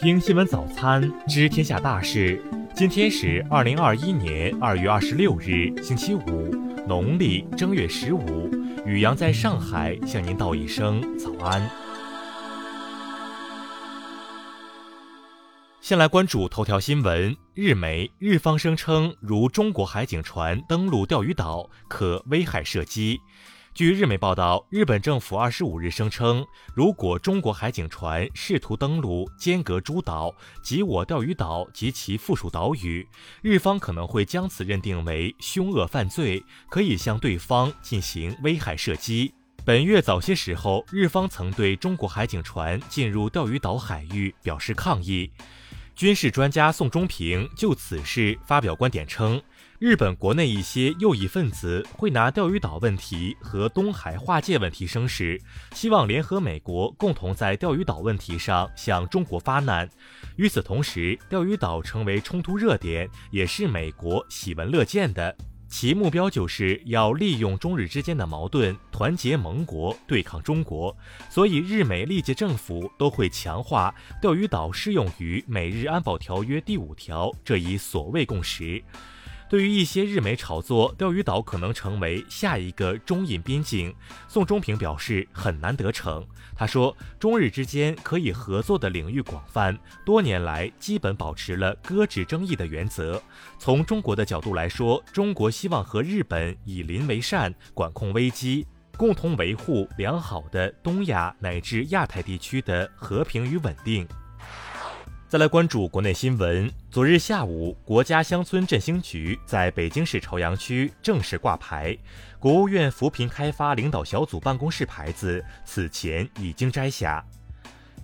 听新闻早餐知天下大事。今天是二零二一年二月二十六日，星期五，农历正月十五。雨阳在上海向您道一声早安。先来关注头条新闻。日媒日方声称，如中国海警船登陆钓鱼岛，可危害射击。据日媒报道，日本政府二十五日声称，如果中国海警船试图登陆间隔诸岛及我钓鱼岛及其附属岛屿，日方可能会将此认定为凶恶犯罪，可以向对方进行危害射击。本月早些时候，日方曾对中国海警船进入钓鱼岛海域表示抗议。军事专家宋忠平就此事发表观点称。日本国内一些右翼分子会拿钓鱼岛问题和东海划界问题生事，希望联合美国共同在钓鱼岛问题上向中国发难。与此同时，钓鱼岛成为冲突热点，也是美国喜闻乐见的。其目标就是要利用中日之间的矛盾，团结盟国对抗中国。所以，日美历届政府都会强化钓鱼岛适用于美日安保条约第五条这一所谓共识。对于一些日媒炒作钓鱼岛可能成为下一个中印边境，宋忠平表示很难得逞。他说，中日之间可以合作的领域广泛，多年来基本保持了搁置争议的原则。从中国的角度来说，中国希望和日本以邻为善，管控危机，共同维护良好的东亚乃至亚太地区的和平与稳定。再来关注国内新闻。昨日下午，国家乡村振兴局在北京市朝阳区正式挂牌，国务院扶贫开发领导小组办公室牌子此前已经摘下。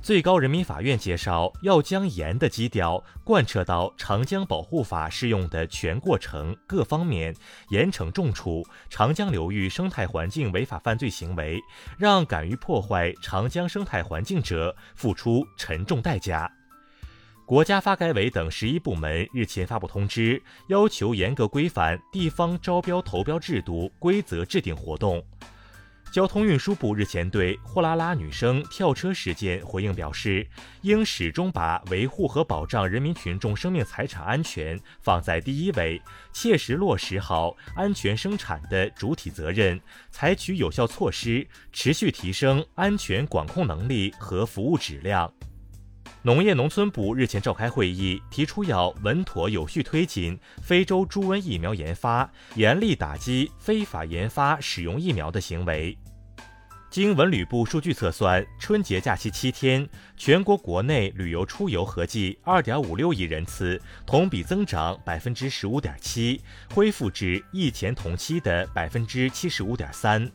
最高人民法院介绍，要将严的基调贯彻到长江保护法适用的全过程各方面，严惩重处长江流域生态环境违法犯罪行为，让敢于破坏长江生态环境者付出沉重代价。国家发改委等十一部门日前发布通知，要求严格规范地方招标投标制度规则制定活动。交通运输部日前对货拉拉女生跳车事件回应表示，应始终把维护和保障人民群众生命财产安全放在第一位，切实落实好安全生产的主体责任，采取有效措施，持续提升安全管控能力和服务质量。农业农村部日前召开会议，提出要稳妥有序推进非洲猪瘟疫苗研发，严厉打击非法研发使用疫苗的行为。经文旅部数据测算，春节假期七天，全国国内旅游出游合计二点五六亿人次，同比增长百分之十五点七，恢复至疫前同期的百分之七十五点三。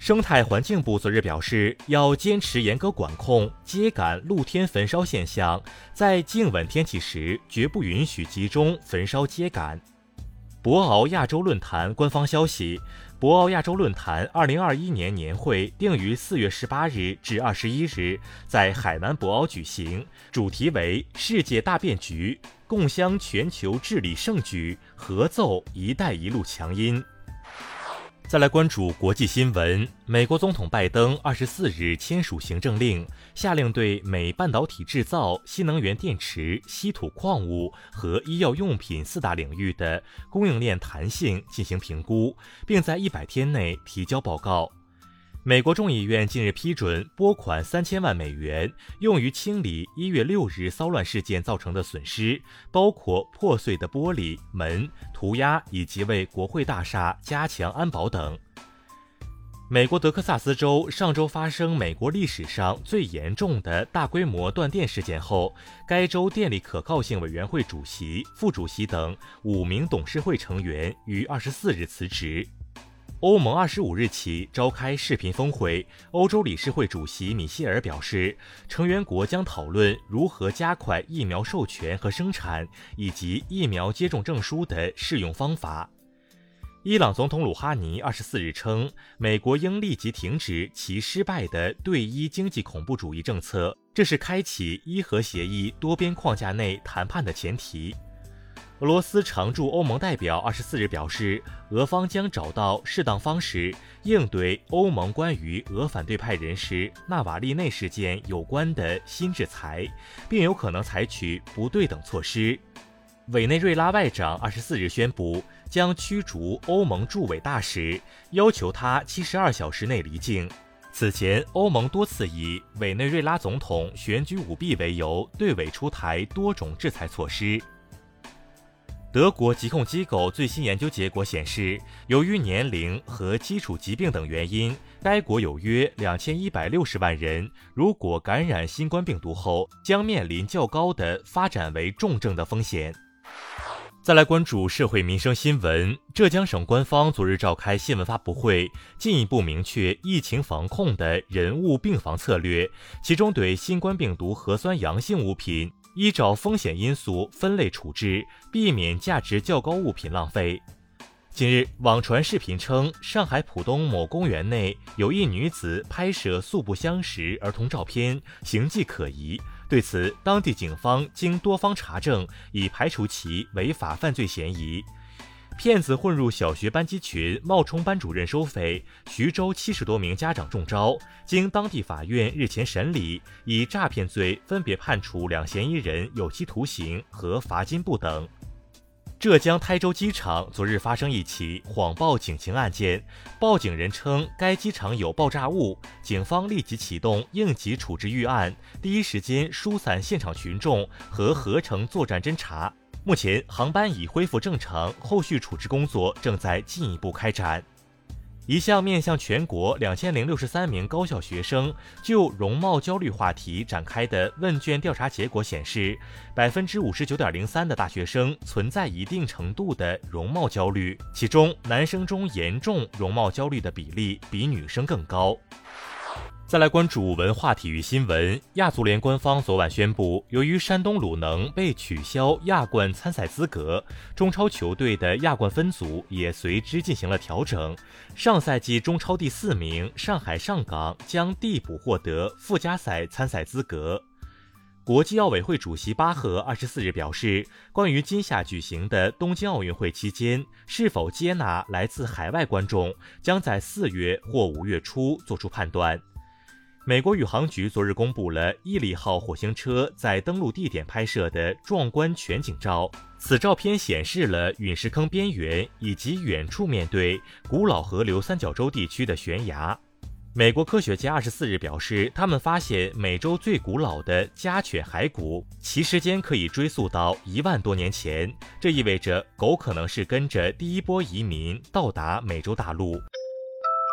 生态环境部昨日表示，要坚持严格管控秸秆露天焚烧现象，在静稳天气时，绝不允许集中焚烧秸秆。博鳌亚洲论坛官方消息，博鳌亚洲论坛二零二一年年会定于四月十八日至二十一日在海南博鳌举行，主题为“世界大变局，共襄全球治理盛举，合奏‘一带一路’强音”。再来关注国际新闻。美国总统拜登二十四日签署行政令，下令对美半导体制造、新能源电池、稀土矿物和医药用品四大领域的供应链弹性进行评估，并在一百天内提交报告。美国众议院近日批准拨款三千万美元，用于清理一月六日骚乱事件造成的损失，包括破碎的玻璃门、涂鸦以及为国会大厦加强安保等。美国德克萨斯州上周发生美国历史上最严重的大规模断电事件后，该州电力可靠性委员会主席、副主席等五名董事会成员于二十四日辞职。欧盟二十五日起召开视频峰会，欧洲理事会主席米歇尔表示，成员国将讨论如何加快疫苗授权和生产，以及疫苗接种证书的适用方法。伊朗总统鲁哈尼二十四日称，美国应立即停止其失败的对伊经济恐怖主义政策，这是开启伊核协议多边框架内谈判的前提。俄罗斯常驻欧盟代表二十四日表示，俄方将找到适当方式应对欧盟关于俄反对派人士纳瓦利内事件有关的新制裁，并有可能采取不对等措施。委内瑞拉外长二十四日宣布将驱逐欧盟驻委大使，要求他七十二小时内离境。此前，欧盟多次以委内瑞拉总统选举舞弊为由，对委出台多种制裁措施。德国疾控机构最新研究结果显示，由于年龄和基础疾病等原因，该国有约两千一百六十万人如果感染新冠病毒后，将面临较高的发展为重症的风险。再来关注社会民生新闻，浙江省官方昨日召开新闻发布会，进一步明确疫情防控的人物病防策略，其中对新冠病毒核酸阳性物品。依照风险因素分类处置，避免价值较高物品浪费。近日，网传视频称，上海浦东某公园内有一女子拍摄素不相识儿童照片，形迹可疑。对此，当地警方经多方查证，已排除其违法犯罪嫌疑。骗子混入小学班级群，冒充班主任收费，徐州七十多名家长中招。经当地法院日前审理，以诈骗罪分别判处两嫌疑人有期徒刑和罚金不等。浙江台州机场昨日发生一起谎报警情案件，报警人称该机场有爆炸物，警方立即启动应急处置预案，第一时间疏散现场群众和合成作战侦查。目前航班已恢复正常，后续处置工作正在进一步开展。一项面向全国两千零六十三名高校学生就容貌焦虑话题展开的问卷调查结果显示，百分之五十九点零三的大学生存在一定程度的容貌焦虑，其中男生中严重容貌焦虑的比例比女生更高。再来关注文化体育新闻。亚足联官方昨晚宣布，由于山东鲁能被取消亚冠参赛资格，中超球队的亚冠分组也随之进行了调整。上赛季中超第四名上海上港将递补获得附加赛参赛资格。国际奥委会主席巴赫二十四日表示，关于今夏举行的东京奥运会期间是否接纳来自海外观众，将在四月或五月初做出判断。美国宇航局昨日公布了毅力号火星车在登陆地点拍摄的壮观全景照。此照片显示了陨石坑边缘以及远处面对古老河流三角洲地区的悬崖。美国科学家二十四日表示，他们发现美洲最古老的家犬骸骨，其时间可以追溯到一万多年前。这意味着狗可能是跟着第一波移民到达美洲大陆。